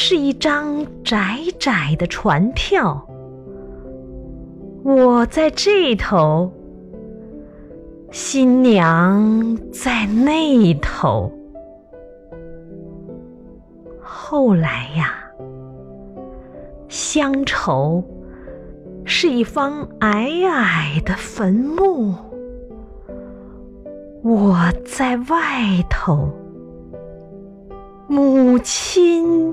是一张窄窄的船票，我在这头。新娘在那头。后来呀，乡愁是一方矮矮的坟墓，我在外头，母亲